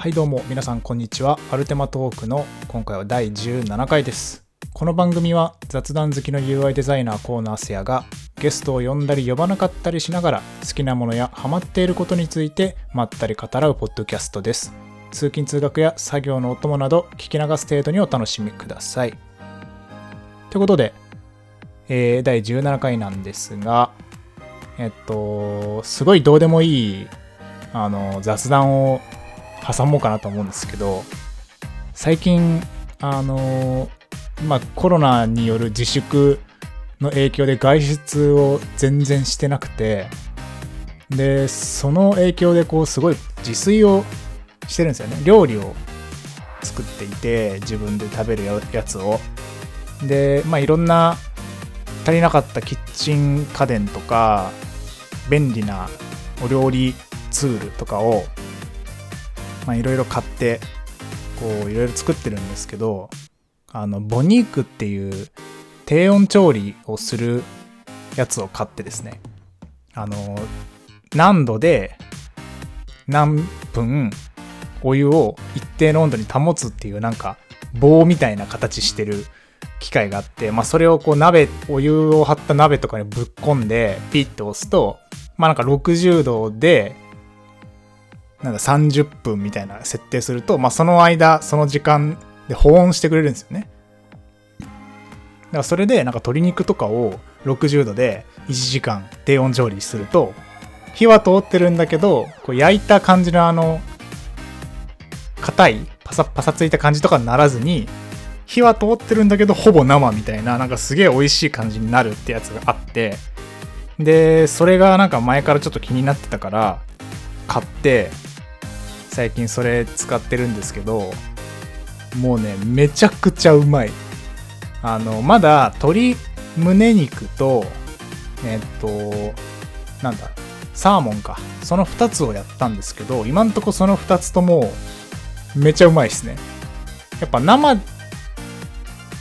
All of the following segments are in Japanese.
はいどうも皆さんこんにちは。アルテマトークの今回は第17回です。この番組は雑談好きの UI デザイナーコーナーセアがゲストを呼んだり呼ばなかったりしながら好きなものやハマっていることについてまったり語らうポッドキャストです。通勤通学や作業のお供など聞き流す程度にお楽しみください。ということで、えー、第17回なんですがえっとすごいどうでもいいあの雑談を挟もうかなと思うんですけど最近あのまあコロナによる自粛の影響で外出を全然してなくてでその影響でこうすごい自炊をしてるんですよね。料理を作っていて自分で食べるやつを。でまあいろんな足りなかったキッチン家電とか便利なお料理ツールとかをまあいろいろ買ってこういろいろ作ってるんですけどあのボニークっていう低温調理をするやつを買ってですねあの何度で何分お湯を一定の温度に保つっていうなんか棒みたいな形してる機械があって、まあ、それをこう鍋お湯を張った鍋とかにぶっ込んでピッと押すとまあなんか60度でなんか30分みたいな設定すると、まあ、その間、その時間で保温してくれるんですよね。だからそれで、なんか鶏肉とかを60度で1時間低温調理すると、火は通ってるんだけど、こう焼いた感じのあの、硬い、パサパサついた感じとかにならずに、火は通ってるんだけど、ほぼ生みたいな、なんかすげえ美味しい感じになるってやつがあって、で、それがなんか前からちょっと気になってたから、買って、最近それ使ってるんですけどもうねめちゃくちゃうまい。あのまだ鶏胸肉とえっとなんだサーモンか。その2つをやったんですけど今んとこその2つともめちゃうまいですね。やっぱ生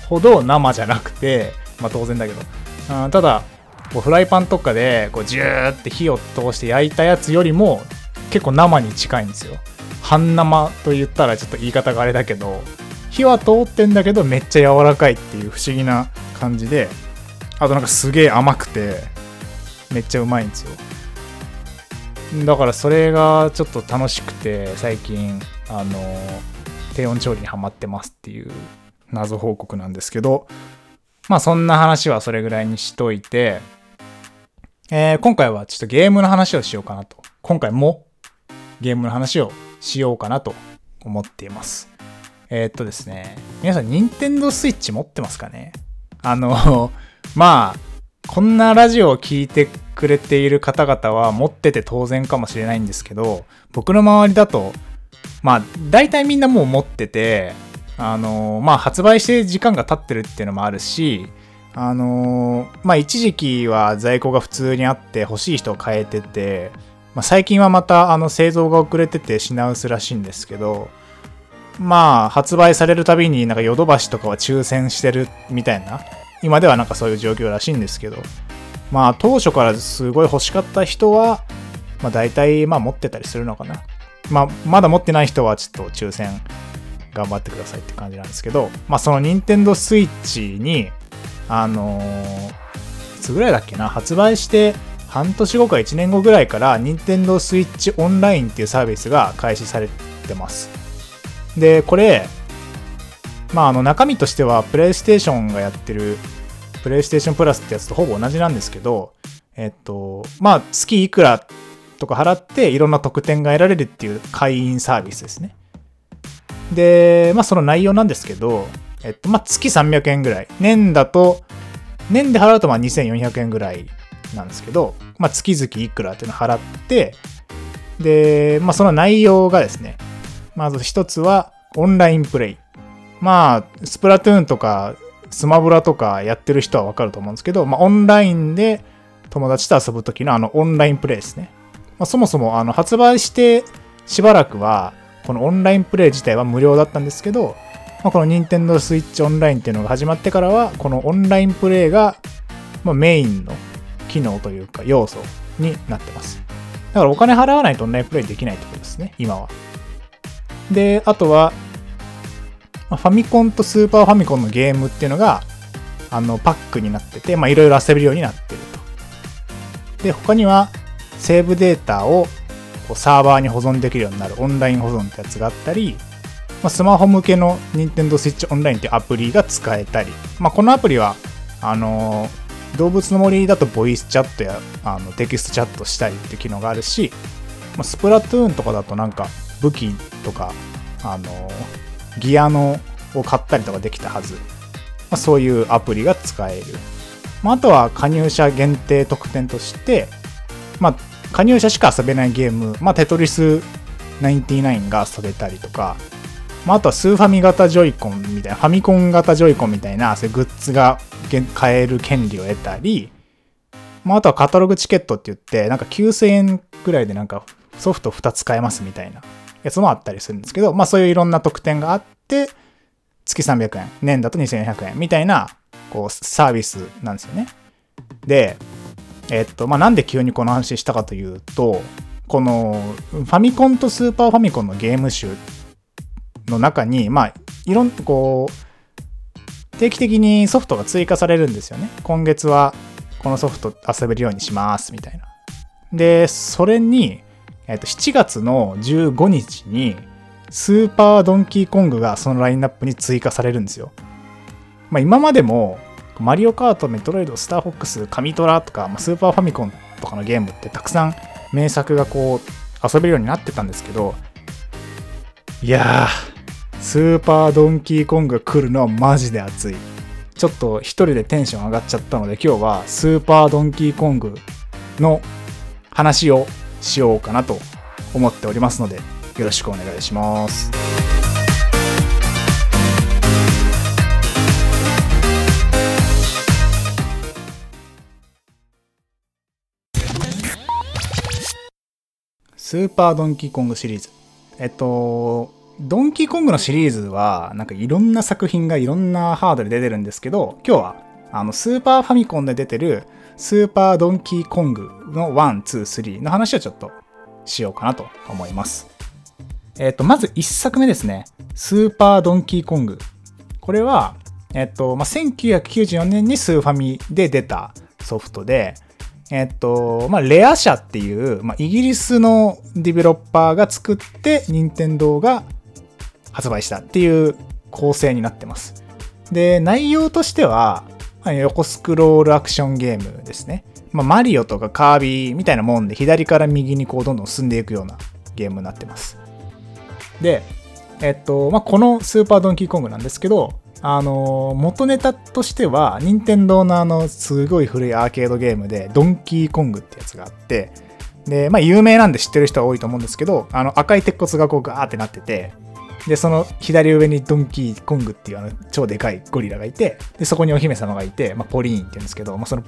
ほど生じゃなくてまあ当然だけど。あただこうフライパンとかでこうジューって火を通して焼いたやつよりも結構生に近いんですよ。半生と言ったらちょっと言い方があれだけど火は通ってんだけどめっちゃ柔らかいっていう不思議な感じであとなんかすげえ甘くてめっちゃうまいんですよ。だからそれがちょっと楽しくて最近あの低温調理にはまってますっていう謎報告なんですけどまあそんな話はそれぐらいにしといてえー、今回はちょっとゲームの話をしようかなと。今回もゲームの話をしようかなと思っています。えー、っとですね、皆さん、ニンテンドースイッチ持ってますかね？あの、まあ、こんなラジオを聴いてくれている方々は持ってて当然かもしれないんですけど、僕の周りだと、まあ、大体みんなもう持ってて、あの、まあ、発売して時間が経ってるっていうのもあるし、あの、まあ、一時期は在庫が普通にあって欲しい人を変えてて、まあ、最近はまたあの製造が遅れてて品薄らしいんですけど、まあ、発売されるたびになんかヨドバシとかは抽選してるみたいな、今ではなんかそういう状況らしいんですけど、まあ、当初からすごい欲しかった人は、まあ、大体、まあ、持ってたりするのかな。まあ、まだ持ってない人はちょっと抽選頑張ってくださいって感じなんですけど、まあ、その任天堂 switch に、あのー、いつぐらいだっけな、発売して半年後か1年後ぐらいから Nintendo Switch Online っていうサービスが開始されてます。で、これ、まああの中身としては PlayStation がやってる PlayStation Plus ってやつとほぼ同じなんですけど、えっと、まあ月いくらとか払っていろんな特典が得られるっていう会員サービスですね。で、まあその内容なんですけど、えっと、まあ月300円ぐらい。年だと、年で払うとまあ2400円ぐらいなんですけど、まあ、月々いくらっていうのを払って、で、まあ、その内容がですね、まず一つはオンラインプレイ。まあ、スプラトゥーンとかスマブラとかやってる人はわかると思うんですけど、まあ、オンラインで友達と遊ぶ時のあのオンラインプレイですね。まあ、そもそもあの発売してしばらくは、このオンラインプレイ自体は無料だったんですけど、まあ、この Nintendo Switch オンラインっていうのが始まってからは、このオンラインプレイが、まあ、メインの機能というか要素になってます。だからお金払わないとオンラインプレイできないってことですね、今は。で、あとは、ファミコンとスーパーファミコンのゲームっていうのが、あの、パックになってて、まあ、いろいろ遊べるようになってると。で、他には、セーブデータをこうサーバーに保存できるようになるオンライン保存ってやつがあったり、まあ、スマホ向けの Nintendo Switch Online っていうアプリが使えたり、まあ、このアプリは、あのー、動物の森だとボイスチャットやあのテキストチャットしたりって機能があるし、まあ、スプラトゥーンとかだとなんか武器とか、あの、ギアのを買ったりとかできたはず、まあ、そういうアプリが使える、まあ、あとは加入者限定特典としてまあ、加入者しか遊べないゲーム、まあ、テトリス99が遊べたりとか、まあ、あとはスーファミ型ジョイコンみたいな、ファミコン型ジョイコンみたいな、そういうグッズが買える権利を得たり、まあ、あとはカタログチケットって言って、なんか9000円くらいでなんかソフト2つ買えますみたいなやつもあったりするんですけど、まあそういういろんな特典があって、月300円、年だと2400円みたいな、こう、サービスなんですよね。で、えっと、まあ、なんで急にこの話したかというと、このファミコンとスーパーファミコンのゲーム集の中に、まあ、いろんな、こう、定期的にソフトが追加されるんですよね。今月はこのソフト遊べるようにしますみたいな。で、それに、えっと、7月の15日に、スーパードンキーコングがそのラインナップに追加されるんですよ。まあ今までも、マリオカート、メトロイド、スターフォックス、カミトラとかま、スーパーファミコンとかのゲームってたくさん名作がこう遊べるようになってたんですけど、いやー、スーパードンキーコングが来るのはマジで熱い。ちょっと一人でテンション上がっちゃったので今日はスーパードンキーコングの話をしようかなと思っておりますのでよろしくお願いします。スーパードンキーコングシリーズ。えっと、ドンキーコングのシリーズは、なんかいろんな作品がいろんなハードで出てるんですけど、今日は、あの、スーパーファミコンで出てる、スーパードンキーコングの1、2、3の話をちょっとしようかなと思います。えっと、まず1作目ですね。スーパードンキーコング。これは、えっと、まあ、1994年にスーファミで出たソフトで、えっと、まあ、レア社っていう、まあ、イギリスのディベロッパーが作って、任天堂が発売したっていう構成になってます。で、内容としては、横スクロールアクションゲームですね。まあ、マリオとかカービィみたいなもんで、左から右にこうどんどん進んでいくようなゲームになってます。で、えっと、まあ、このスーパードンキーコングなんですけど、あの元ネタとしては任天堂のあのすごい古いアーケードゲームでドンキーコングってやつがあってでまあ有名なんで知ってる人は多いと思うんですけどあの赤い鉄骨がこうガーってなっててでその左上にドンキーコングっていうあの超でかいゴリラがいてでそこにお姫様がいて、まあ、ポリーンって言うんですけど、まあ、その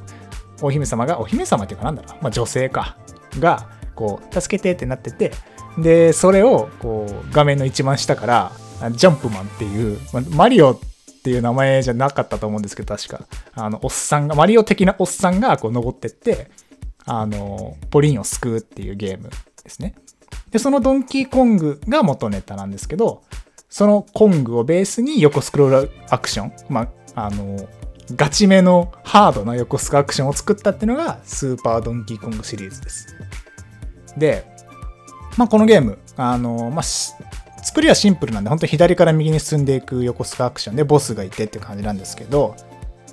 お姫様がお姫様っていうかなんだろう、まあ、女性かがこう助けてってなっててでそれをこう画面の一番下からジャンプマンっていう、まあ、マリオっていう名前じゃなかったと思うんですけど、確か。あの、おっさんが、マリオ的なおっさんがこう登ってって、あの、ポリーンを救うっていうゲームですね。で、そのドンキーコングが元ネタなんですけど、そのコングをベースに横スクロールアクション、まあ、の、ガチめのハードな横スクアクションを作ったっていうのがスーパードンキーコングシリーズです。で、まあ、このゲーム、あの、まあ、作りはシンプルなんで、本当に左から右に進んでいく横スカアクションでボスがいてっていう感じなんですけど、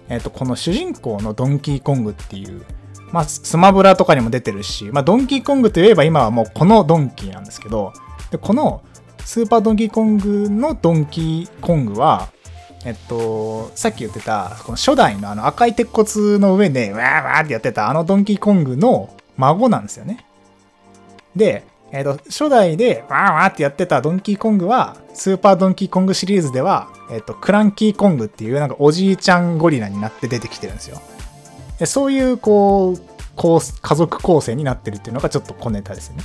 えっ、と、この主人公のドンキーコングっていう、まあ、スマブラとかにも出てるし、まあ、ドンキーコングといえば今はもうこのドンキーなんですけど、でこのスーパードンキーコングのドンキーコングは、えっと、さっき言ってた、この初代のあの赤い鉄骨の上で、わーわーってやってたあのドンキーコングの孫なんですよね。で、えっ、と、初代でワーワーってやってたドンキーコングは、スーパードンキーコングシリーズでは、えっ、と、クランキーコングっていうなんかおじいちゃんゴリラになって出てきてるんですよ。そういう、こう、こう家族構成になってるっていうのがちょっと小ネタですね。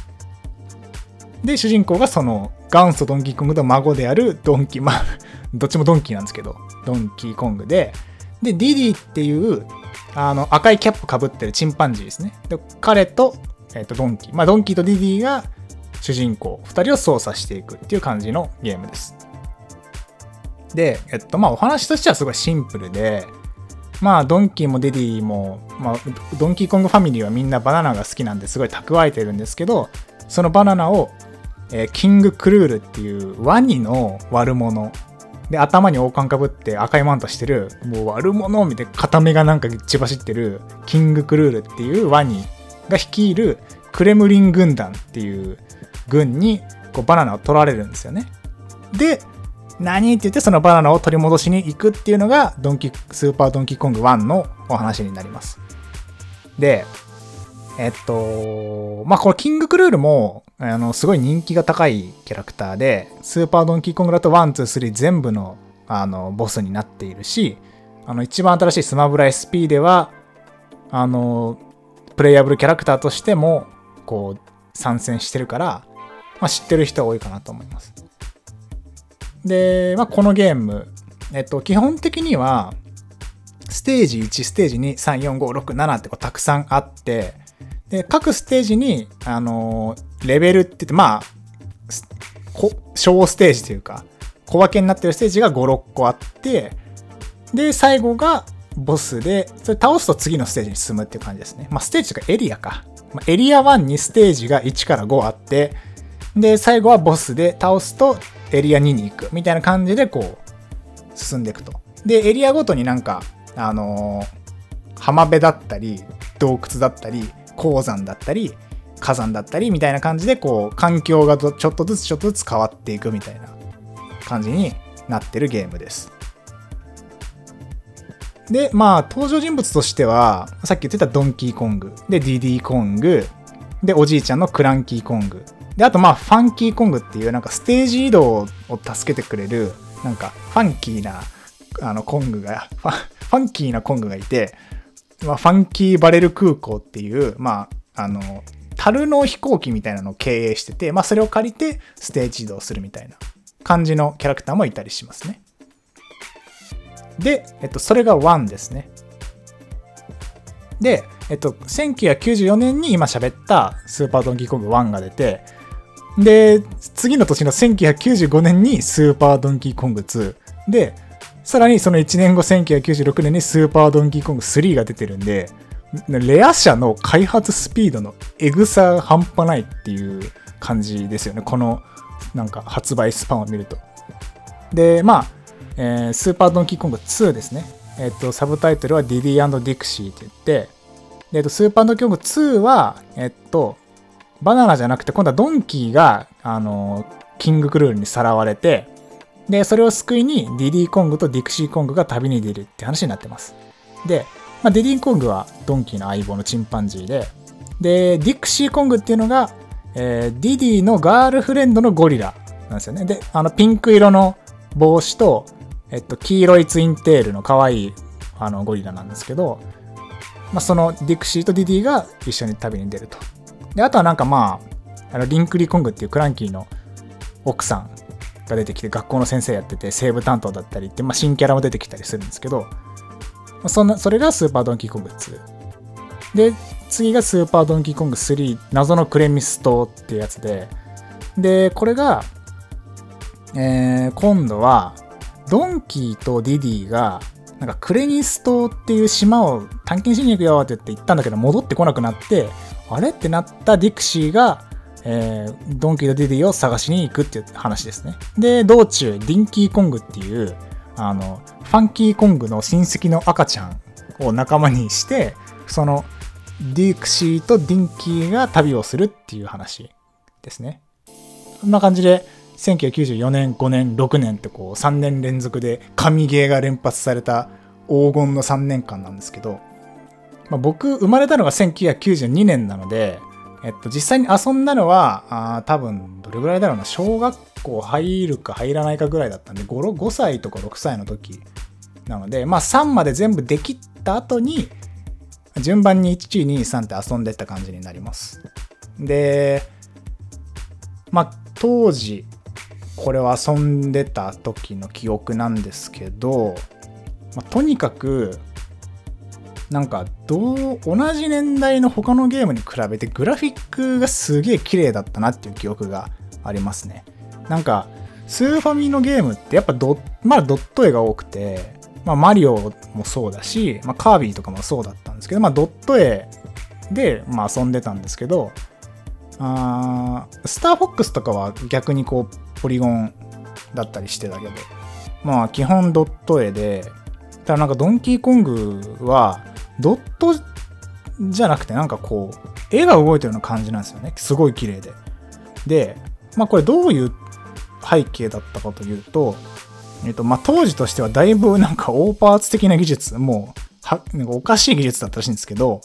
で、主人公がその元祖ドンキーコングの孫であるドンキー、まあ、どっちもドンキーなんですけど、ドンキーコングで、で、ディディっていう、あの、赤いキャップかぶってるチンパンジーですね。で、彼とえっ、ー、と、ドンキー。まあ、ドンキーとディディが、主人公2人を操作していくっていう感じのゲームです。で、えっと、まあお話としてはすごいシンプルで、まあドンキーもデディも、まあドンキーコングファミリーはみんなバナナが好きなんですごい蓄えてるんですけど、そのバナナを、えー、キングクルールっていうワニの悪者で、頭に王冠かぶって赤いマントしてる、もう悪者みたいな片目がなんか血走ってる、キングクルールっていうワニが率いるクレムリン軍団っていう軍にこうバナナを取られるんですよね。で、何って言ってそのバナナを取り戻しに行くっていうのがドンキスーパードンキーコング1のお話になります。で、えっと、まあ、このキングクルールも、あの、すごい人気が高いキャラクターで、スーパードンキーコングだと1、2、3全部の、あの、ボスになっているし、あの、一番新しいスマブラ SP では、あの、プレイヤブルキャラクターとしても、こう、参戦してるから、まあ、知ってる人は多いかなと思います。で、まあ、このゲーム、えっと、基本的には、ステージ1、ステージ2、3、4、5、6、7ってこうたくさんあって、で、各ステージに、あのー、レベルって言って、まあ、小ステージというか、小分けになってるステージが5、6個あって、で、最後がボスで、それ倒すと次のステージに進むっていう感じですね。まあ、ステージとかエリアか。まあ、エリア1にステージが1から5あって、で、最後はボスで倒すとエリア2に行くみたいな感じでこう進んでいくと。で、エリアごとになんか、あのー、浜辺だったり、洞窟だったり、鉱山だったり、火山だったりみたいな感じでこう環境がちょっとずつちょっとずつ変わっていくみたいな感じになってるゲームです。で、まあ登場人物としてはさっき言ってたドンキーコング、でディディーコング、でおじいちゃんのクランキーコング、で、あとまあ、ファンキーコングっていうなんかステージ移動を助けてくれる、なんかファンキーなあのコングが、ファファンキーなコングがいて、まあ、ファンキーバレル空港っていう、まあ、あの、樽の飛行機みたいなのを経営してて、まあ、それを借りてステージ移動するみたいな感じのキャラクターもいたりしますね。で、えっと、それが1ですね。で、えっと、1994年に今喋ったスーパードンキーコング1が出て、で、次の年の1995年にスーパードンキーコング2。で、さらにその1年後1996年にスーパードンキーコング3が出てるんで、レア社の開発スピードのエグさ半端ないっていう感じですよね。このなんか発売スパンを見ると。で、まあ、えー、スーパードンキーコング2ですね。えっ、ー、と、サブタイトルはディディディクシーって言って、で、えっと、スーパードンキーコング2は、えっと、バナナじゃなくて、今度はドンキーが、あの、キングクルールにさらわれて、で、それを救いにディディコングとディクシーコングが旅に出るって話になってます。で、まあ、ディディコングはドンキーの相棒のチンパンジーで、で、ディクシーコングっていうのが、えー、ディディのガールフレンドのゴリラなんですよね。で、あの、ピンク色の帽子と、えっと、黄色いツインテールの可愛いあのゴリラなんですけど、まあ、そのディクシーとディディが一緒に旅に出ると。で、あとはなんかまあ、あのリンクリコングっていうクランキーの奥さんが出てきて学校の先生やっててセーブ担当だったりって、まあ、新キャラも出てきたりするんですけど、そんなそれがスーパードンキーコング2。で、次がスーパードンキーコング3、謎のクレミス島っていうやつで、で、これが、えー、今度は、ドンキーとディディが、なんかクレミス島っていう島を探検しに行くよって言って行ったんだけど戻ってこなくなって、あれ？ってなったディクシーが、えー、ドンキーとディディを探しに行くっていう話ですね。で、道中、ディンキーコングっていう、あの、ファンキーコングの親戚の赤ちゃんを仲間にして、その、ディクシーとディンキーが旅をするっていう話ですね。こんな感じで、1994年、5年、6年ってこう3年連続で神ゲーが連発された黄金の3年間なんですけど、まあ、僕生まれたのが1992年なので、えっと、実際に遊んだのは、あ多分、どれぐらいだろうな、小学校入るか入らないかぐらいだったんで、5, 5歳とか6歳の時なので、まあ3まで全部できた後に、順番に1、2、3って遊んでった感じになります。で、まあ当時、これを遊んでた時の記憶なんですけど、まあ、とにかくなんかどう同じ年代の他のゲームに比べてグラフィックがすげえ綺麗だったなっていう記憶がありますね。なんかスーファミのゲームってやっぱド,、まあ、ドット絵が多くて、まあ、マリオもそうだし、まあ、カービィとかもそうだったんですけど、まあ、ドット絵で、まあ、遊んでたんですけどあスターフォックスとかは逆にこうポリゴンだったりしてたけどまあ基本ドット絵でただなんかドンキーコングはドットじゃなくてなんかこう絵が動いてるような感じなんですよね。すごい綺麗で。でまあこれどういう背景だったかというと、えっとまあ、当時としてはだいぶなんかオーパーツ的な技術もうはなんかおかしい技術だったらしいんですけど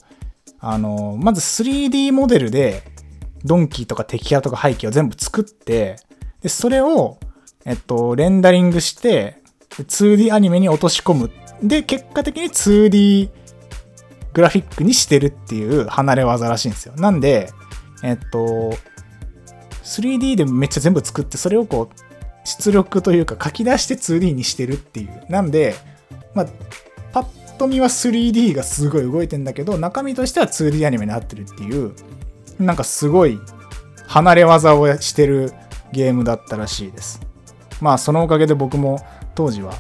あのまず 3D モデルでドンキーとか敵キャラとか背景を全部作ってでそれをえっとレンダリングして 2D アニメに落とし込む。で結果的に 2D グラフィックにしてるっていう離れ技らしいんですよ。なんでえっと 3D でめっちゃ全部作ってそれをこう出力というか書き出して 2D にしてるっていう。なんでまあパッと見は 3D がすごい動いてんだけど中身としては 2D アニメになってるっていう。なんかすごい離れ技をしてるゲームだったらしいです。まあそのおかげで僕も当時は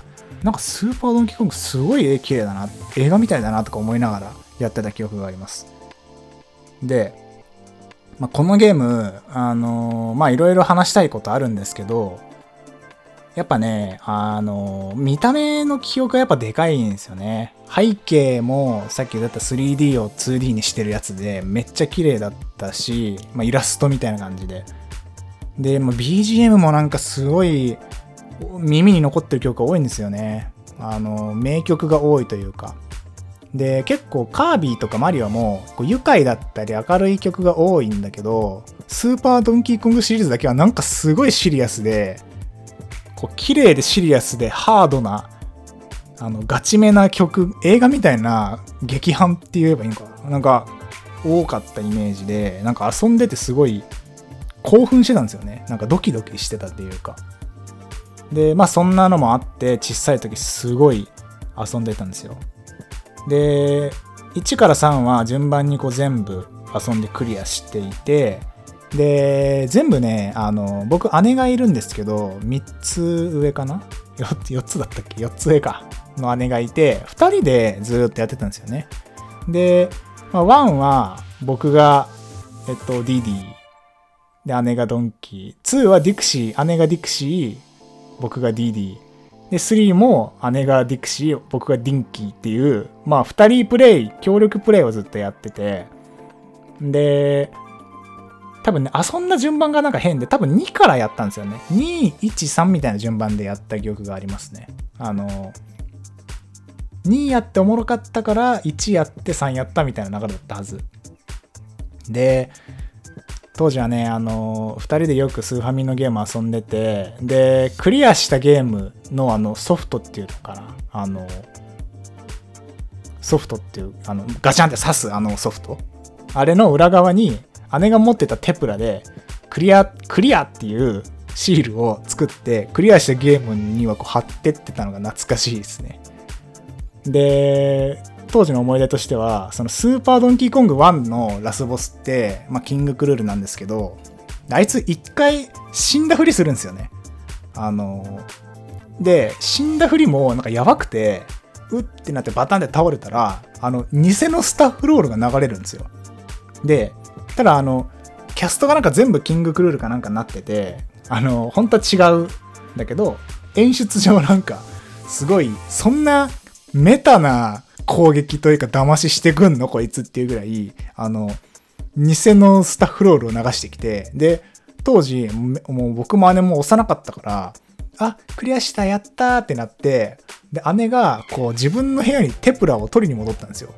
なんかスーパードンキーコングすごい絵綺麗だな映画みたいだなとか思いながらやってた記憶がありますでまあ、このゲーム、あのー、まいろいろ話したいことあるんですけど、やっぱね、あのー、見た目の記憶がやっぱでかいんですよね。背景もさっき言った 3D を 2D にしてるやつでめっちゃ綺麗だったし、まあ、イラストみたいな感じで。で、まあ、BGM もなんかすごい耳に残ってる曲が多いんですよね。あのー、名曲が多いというか。で結構カービィとかマリオもこう愉快だったり明るい曲が多いんだけどスーパードンキーコングシリーズだけはなんかすごいシリアスでこう綺麗でシリアスでハードなあのガチめな曲映画みたいな劇伴って言えばいいのかな。なんか多かったイメージでなんか遊んでてすごい興奮してたんですよね。なんかドキドキしてたっていうか。でまあそんなのもあって小さい時すごい遊んでたんですよ。で1から3は順番にこう全部遊んでクリアしていてで全部ねあの僕姉がいるんですけど3つ上かな？4, 4つだったっけ？4つ上か。の姉がいて2人でずっとやってたんですよね。で、まあ、1は僕がえっとディディ。で姉がドンキー。2はディクシー。姉がディクシー。僕がディディ。で、3も姉がディクシー、僕がディンキーっていう、まあ、2人プレイ、協力プレイをずっとやってて、で、多分ね、遊んだ順番がなんか変で、多分2からやったんですよね。2、1、3みたいな順番でやった記憶がありますね。あの、2やっておもろかったから、1やって3やったみたいな流れだったはず。で、当時はね、あの、2人でよくスーファミのゲーム遊んでて、で、クリアしたゲームのあのソフトっていうのかな、あの、ソフトっていう、あの、ガチャンって刺すあのソフト。あれの裏側に、姉が持ってたテプラで、クリア、クリアっていうシールを作って、クリアしたゲームにはこう貼ってってたのが懐かしいですね。で、当時の思い出としては、そのスーパードンキーコング1のラスボスって、まあ、キングクルールなんですけど、あいつ一回死んだふりするんですよね。あの、で、死んだふりもなんかやばくて、うってなってバタンで倒れたら、あの、偽のスタッフロールが流れるんですよ。で、ただあの、キャストがなんか全部キングクルールかなんかになってて、あの、本当は違うんだけど、演出上なんか、すごい、そんなメタな攻撃というか騙ししてくんのこいつっていうぐらい、あの、偽のスタッフロールを流してきて、で、当時、もう僕も姉も幼かったから、あ、クリアした、やったーってなって、で、姉が、こう、自分の部屋にテプラを取りに戻ったんですよ。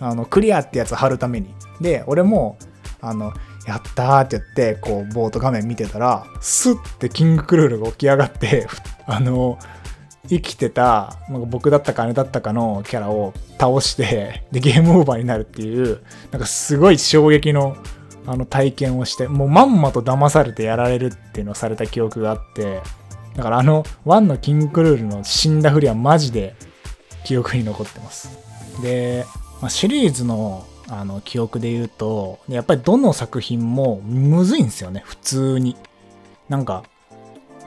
あの、クリアってやつ貼るために。で、俺も、あの、やったーって言って、こう、ボート画面見てたら、スッてキングクルールが起き上がって、あの、生きてた、僕だったか姉だったかのキャラを倒してでゲームオーバーになるっていうなんかすごい衝撃のあの体験をしてもうまんまと騙されてやられるっていうのをされた記憶があってだからあのワンのキングクルールの死んだふりはマジで記憶に残ってます。でまあ、シリーズのあの記憶で言うとやっぱりどの作品もむずいんですよね普通に。なんか、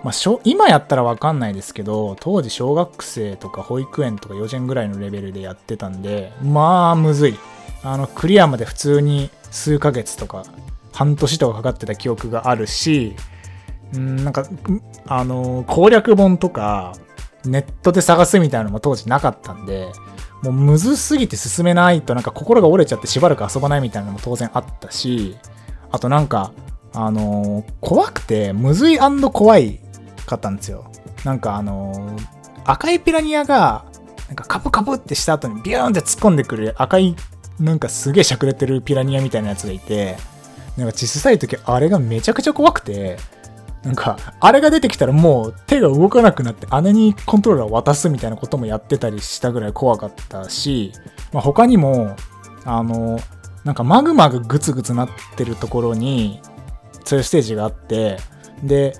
まあ、今やったらわかんないですけど当時小学生とか保育園とか幼稚園ぐらいのレベルでやってたんでまあむずい。あのクリアまで普通に数ヶ月とか半年とかかかってた記憶があるしうんなんかあの攻略本とかネットで探すみたいなのも当時なかったんでもうむずすぎて進めないとなんか心が折れちゃってしばらく遊ばないみたいなのも当然あったしあとなんかあのー、怖くてむずい怖いかったんですよ。なんかあの、赤いピラニアがなんかカブカブってした後にビューンって突っ込んでくる赤いなんかすげえしゃくれてるピラニアみたいなやつがいてなんか小さい時あれがめちゃくちゃ怖くてなんか、あれが出てきたらもう手が動かなくなって姉にコントローラーを渡すみたいなこともやってたりしたぐらい怖かったし、まあ、他にも、あの、なんかマグマがグツグツなってるところに、そういうステージがあって、で、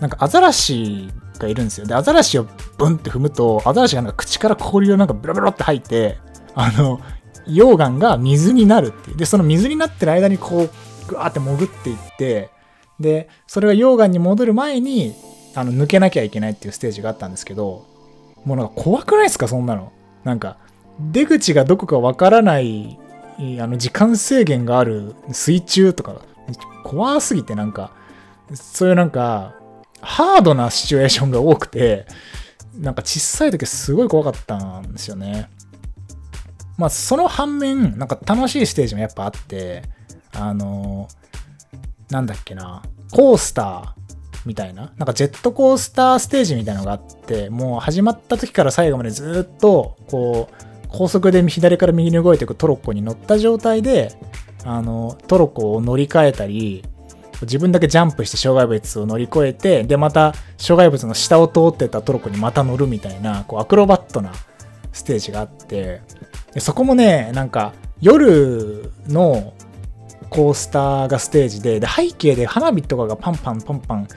なんかアザラシがいるんですよ。で、アザラシをブンって踏むと、アザラシがなんか口から氷をなんかブラブラって吐いて、あの、溶岩が水になるっていう。で、その水になってる間にこう、ぐわーって潜っていって、で、それが溶岩に戻る前に、あの、抜けなきゃいけないっていうステージがあったんですけど、もうなんか怖くないですかそんなの。なんか、出口がどこかわからない、あの、時間制限がある水中とか、怖すぎてなんか、そういうなんか、ハードなシチュエーションが多くて、なんか小さい時すごい怖かったんですよね。まあ、その反面、なんか楽しいステージもやっぱあって、あのなんだっけな、コースターみたいな、なんかジェットコースターステージみたいなのがあって、もう始まった時から最後までずっと、こう、高速で左から右に動いていくトロッコに乗った状態で、あの、トロッコを乗り換えたり、自分だけジャンプして障害物を乗り越えて、で、また障害物の下を通ってたトロッコにまた乗るみたいな、こう、アクロバットなステージがあって、でそこもね、なんか、夜のコースターがステージでで背景で花火とかがパンパンパンパン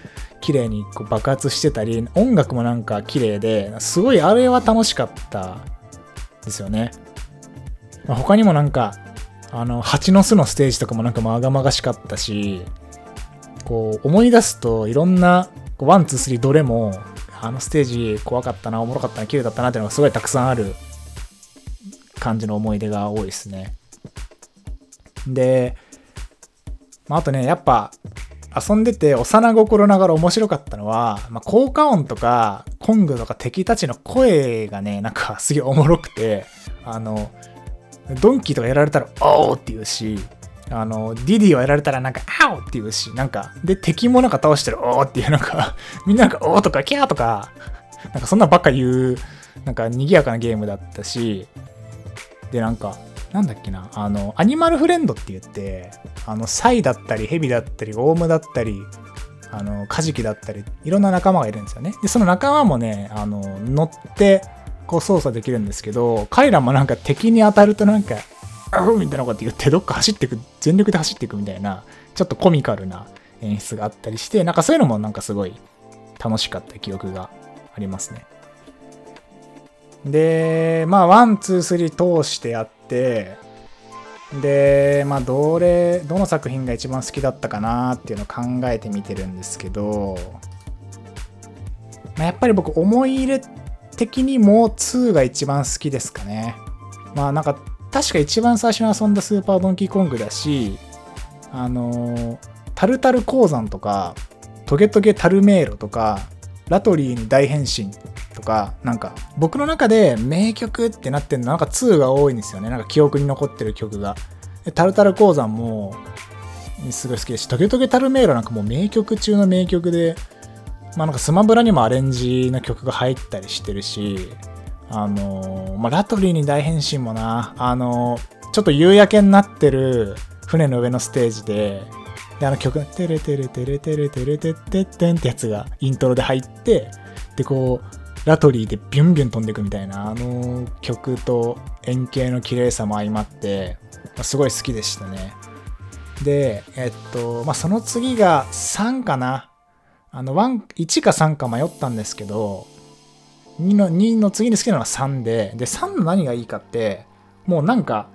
綺麗にこう爆発してたり音楽もなんか綺麗ですごいあれは楽しかったですよね、まあ、他にもなんかあの蜂の巣のステージとかもなんかまがまがしかったしこう思い出すといろんな one two three どれもあのステージ怖かったなおもろかったな綺麗だったなっていうのがすごいたくさんある感じの思い出が多いですね。でまあ、あとね、やっぱ遊んでて幼心ながら面白かったのは、まあ、効果音とかコングとか敵たちの声がね、なんかすげえおもろくて、あの、ドンキーとかやられたら、おーって言うし、あの、ディディをやられたらなんか、アオって言うし、なんか、で、敵もなんか倒してる、おーっていう、なんか、みんななんか、おーとか、キャーとか、なんかそんなばっか言う、なんか賑やかなゲームだったし、で、なんか、なんだっけな、あの、アニマルフレンドって言って、あの、サイだったり、ヘビだったり、オウムだったり、あの、カジキだったり、いろんな仲間がいるんですよね。で、その仲間もね、あの、乗って、こう操作できるんですけど、彼らもなんか敵に当たるとなんか、あうみたいなこと言ってどっか走っていく、全力で走っていくみたいな、ちょっとコミカルな演出があったりして、なんかそういうのもなんかすごい楽しかった記憶がありますね。で、まあ、ワン、ツー、スリー通してやって、で、まあ、どれ、どの作品が一番好きだったかなっていうのを考えてみてるんですけど、まあ、やっぱり僕、思い入れ的にも2が一番好きですかね。まあ、なんか、確か一番最初に遊んだスーパードンキーコングだし、あのタルタル鉱山とか、トゲトゲタルメーロとか、ラトリーに大変身とか、なんか僕の中で名曲ってなってるのなんか2が多いんですよね。なんか記憶に残ってる曲が。タルタル鉱山もすごい好きですし、トゲトゲタルメイロなんかもう名曲中の名曲で、まあなんかスマブラにもアレンジの曲が入ったりしてるし、あのー、まあラトリーに大変身もな、あのー、ちょっと夕焼けになってる船の上のステージで、で、あの曲、テレテレテレテレテレテテテンってやつがイントロで入って、で、こう、ラトリーでビュンビュン飛んでいくみたいな、あの曲と円形の綺麗さも相まって、すごい好きでしたね。で、えっと、まあ、その次が3かな。あの、1か3か迷ったんですけど、2の、2の次に好きなのは3で、で、3の何がいいかって、もうなんか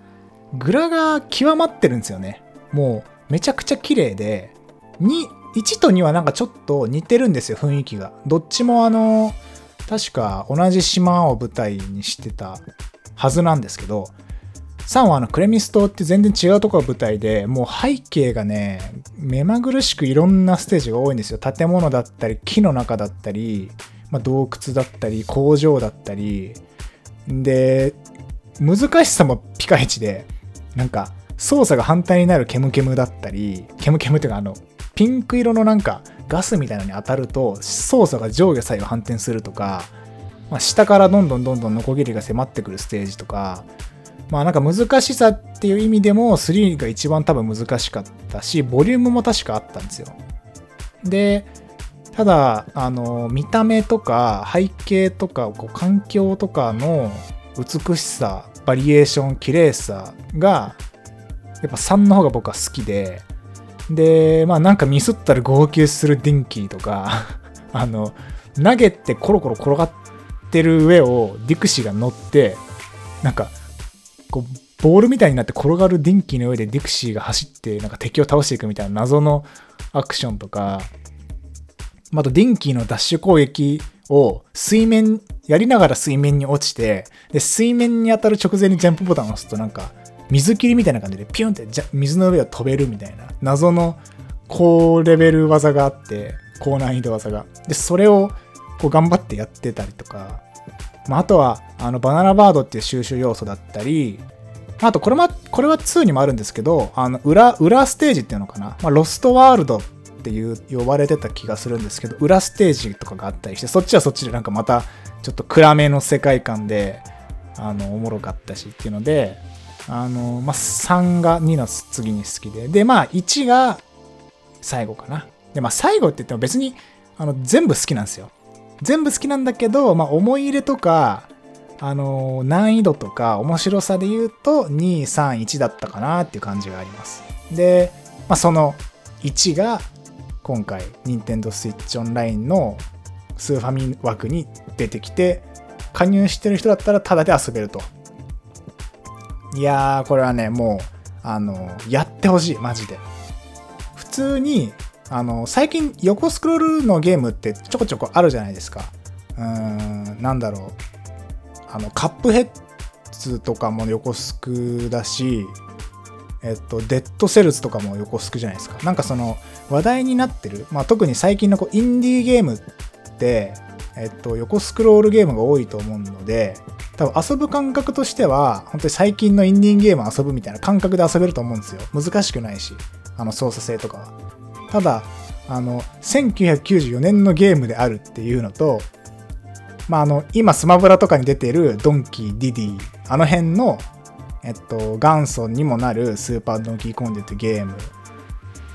グラが極まってるんですよね。もうめちゃくちゃ綺麗で。2 1と2はなんかちょっと似てるんですよ雰囲気が。どっちもあの確か同じ島を舞台にしてたはずなんですけど3はあのクレミス島って全然違うとこが舞台でもう背景がね目まぐるしくいろんなステージが多いんですよ。建物だったり木の中だったり、まあ、洞窟だったり工場だったりで難しさもピカイチでなんか操作が反対になるケムケムだったりケムケムっていうかあのピンク色のなんかガスみたいなのに当たると操作が上下左右反転するとか、まあ、下からどんどんどんどんノコギリが迫ってくるステージとかまあなんか難しさっていう意味でも3が一番多分難しかったしボリュームも確かあったんですよ。でただあの見た目とか背景とかこう環境とかの美しさバリエーション綺麗さがやっぱ3の方が僕は好きででまあなんかミスったら号泣するディンキーとか あの投げてコロコロ転がってる上をディクシーが乗ってなんかこうボールみたいになって転がるディンキーの上でディクシーが走ってなんか敵を倒していくみたいな謎のアクションとかあとディンキーのダッシュ攻撃を水面やりながら水面に落ちてで水面に当たる直前にジャンプボタンを押すとなんか水切りみたいな感じでピュンって水の上を飛べるみたいな謎の高レベル技があって高難易度技が。でそれをこう頑張ってやってたりとか、まあ、あとはあのバナナバードっていう収集要素だったりあとこれもこれは2にもあるんですけどあの裏裏ステージっていうのかな、まあ、ロストワールドっっていう呼ばれてた気がするんですけど裏ステージとかがあったりしてそっちはそっちでなんかまたちょっと暗めの世界観であのおもろかったしっていうのであの、まあ、3が2の次に好きで。でまあ1が最後かな。でまあ最後って言っても別にあの全部好きなんですよ。全部好きなんだけど、まあ、思い入れとかあの難易度とか面白さで言うと231だったかなっていう感じがあります。で、まあ、その1が今回 Nintendo Switch Online のスーファミ枠に出てきて加入してる人だったらタダで遊べると。いやーこれはねもうあのやってほしいマジで。普通にあの最近横スクロールのゲームってちょこちょこあるじゃないですか。うーんなんだろう。あのカップヘッズとかも横スクだしえっと、 Dead Cells とかも横スクじゃないですか。なんかその話題になってる、まあ、特に最近のこうインディーゲームって、えっと、横スクロールゲームが多いと思うので、多分遊ぶ感覚としては、本当に最近のインディーゲーム遊ぶみたいな感覚で遊べると思うんですよ。難しくないし、あの操作性とかは。ただ、あの、1994年のゲームであるっていうのと、まあ、あの、今スマブラとかに出てるドンキー、ディディ、あの辺のえっと、元祖にもなるスーパードンキーコングってゲーム。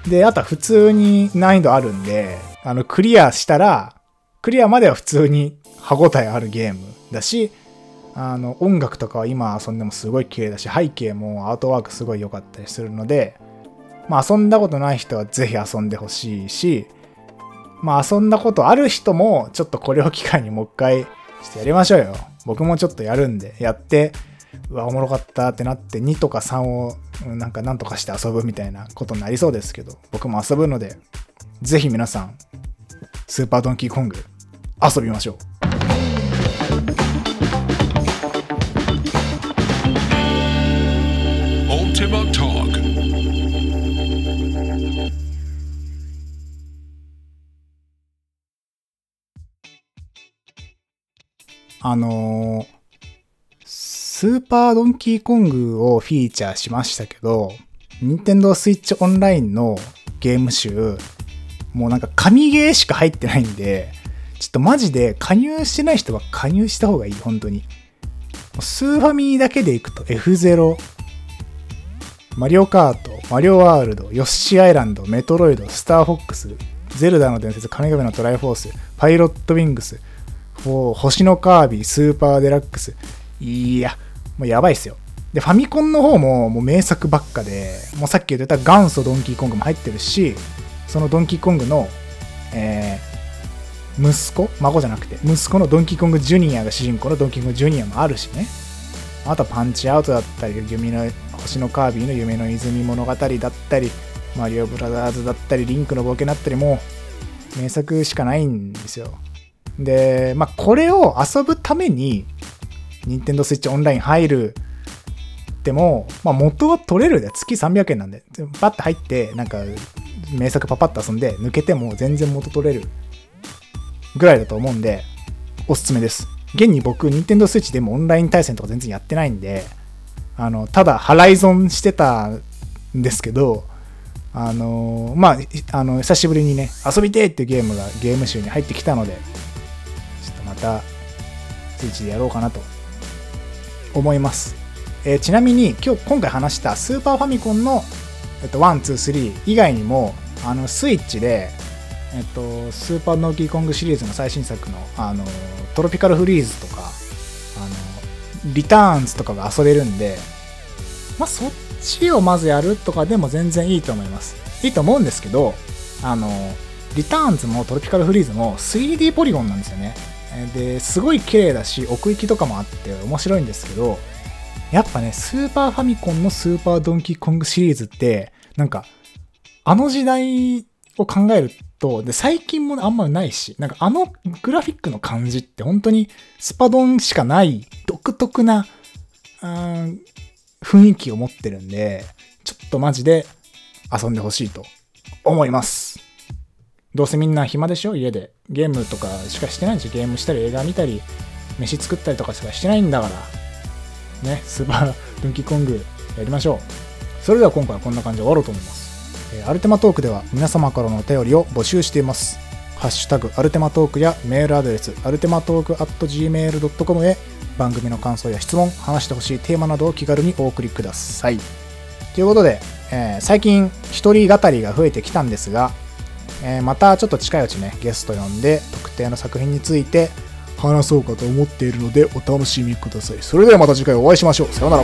で、あとは普通に難易度あるんで、あの、クリアしたら、クリアまでは普通に歯応えあるゲームだし、あの、音楽とかは今遊んでもすごい綺麗だし、背景もアートワークすごい良かったりするので、まあ遊んだことない人はぜひ遊んでほしいし、まあ遊んだことある人もちょっとこれを機会にもう一回ちょっとやりましょうよ。僕もちょっとやるんで、やって、うわ、おもろかったってなって、2とか3をなんかなんとかして遊ぶみたいなことになりそうですけど、僕も遊ぶので、ぜひ皆さん、スーパードンキーコング、遊びましょう。あのースーパードンキーコングをフィーチャーしましたけど、任天堂 switch オンラインのゲーム集、もうなんか神ゲーしか入ってないんで、ちょっとマジで加入してない人は加入した方がいい、本当に。スーファミだけでいくと F0、マリオカート、マリオワールド、ヨッシーアイランド、メトロイド、スターフォックス、ゼルダの伝説、神々のトライフォース、パイロットウィングス、星のカービィ、スーパーデラックス。いや、もうやばいっすよ。で、ファミコンの方ももう名作ばっかで、もうさっき言ってた元祖ドンキーコングも入ってるし、そのドンキーコングの、えー、息子孫じゃなくて、息子のドンキーコングジュニアが主人公のドンキーコングジュニアもあるしね。あとはパンチアウトだったり弓の星のカービィの夢の泉物語だったりマリオブラザーズだったりリンクの冒険だったりもう名作しかないんですよでまあこれを遊ぶために任天堂 switch オンライン入るっても、まあ、元は取れるで月300円なんで。パッて入ってなんか名作パパッと遊んで抜けても全然元取れるぐらいだと思うんでおすすめです。現に僕、任天堂 switch でもオンライン対戦とか全然やってないんで、あの、ただ、ハライゾンしてたんですけど、あのまあ、あの、久しぶりにね、遊びてーっていうゲームがゲーム集に入ってきたので、ちょっとまた、スイッチでやろうかなと思います。えー、ちなみに、今日、今回話したスーパーファミコンの、えっと、1、2、3以外にも、あの、スイッチで、えっと、スーパーノーキーコングシリーズの最新作の、あの、トロピカルフリーズとか、あの、リターンズとかが遊べるんで、まあ、そっちをまずやるとかでも全然いいと思います。いいと思うんですけど、あの、リターンズもトロピカルフリーズも 3D ポリゴンなんですよね。で、すごい綺麗だし、奥行きとかもあって面白いんですけど、やっぱね、スーパーファミコンのスーパードンキーコングシリーズって、なんか、あの時代を考えると、で、最近もあんまないし、なんかあのグラフィックの感じって本当にスパドンしかない独特な、雰囲気を持ってるんで、ちょっとマジで遊んでほしいと思います。どうせみんな暇でしょ？家で。ゲームとかしかしてないんですよ。ゲームしたり映画見たり、飯作ったりとかしかしてないんだから。ね、スーパー ドンキーコングやりましょう。それでは今回はこんな感じで終わろうと思います。アルテマトークでは皆様からのお便りを募集しています。ハッシュタグアルテマトークやメールアドレスアルテマトーク at gmail.com へ番組の感想や質問、話してほしいテーマなどを気軽にお送りください。ということで、えー、最近一人語りが増えてきたんですが、えー、またちょっと近いうちね、ゲスト呼んで特定の作品について話そうかと思っているのでお楽しみください。それではまた次回お会いしましょう。さようなら。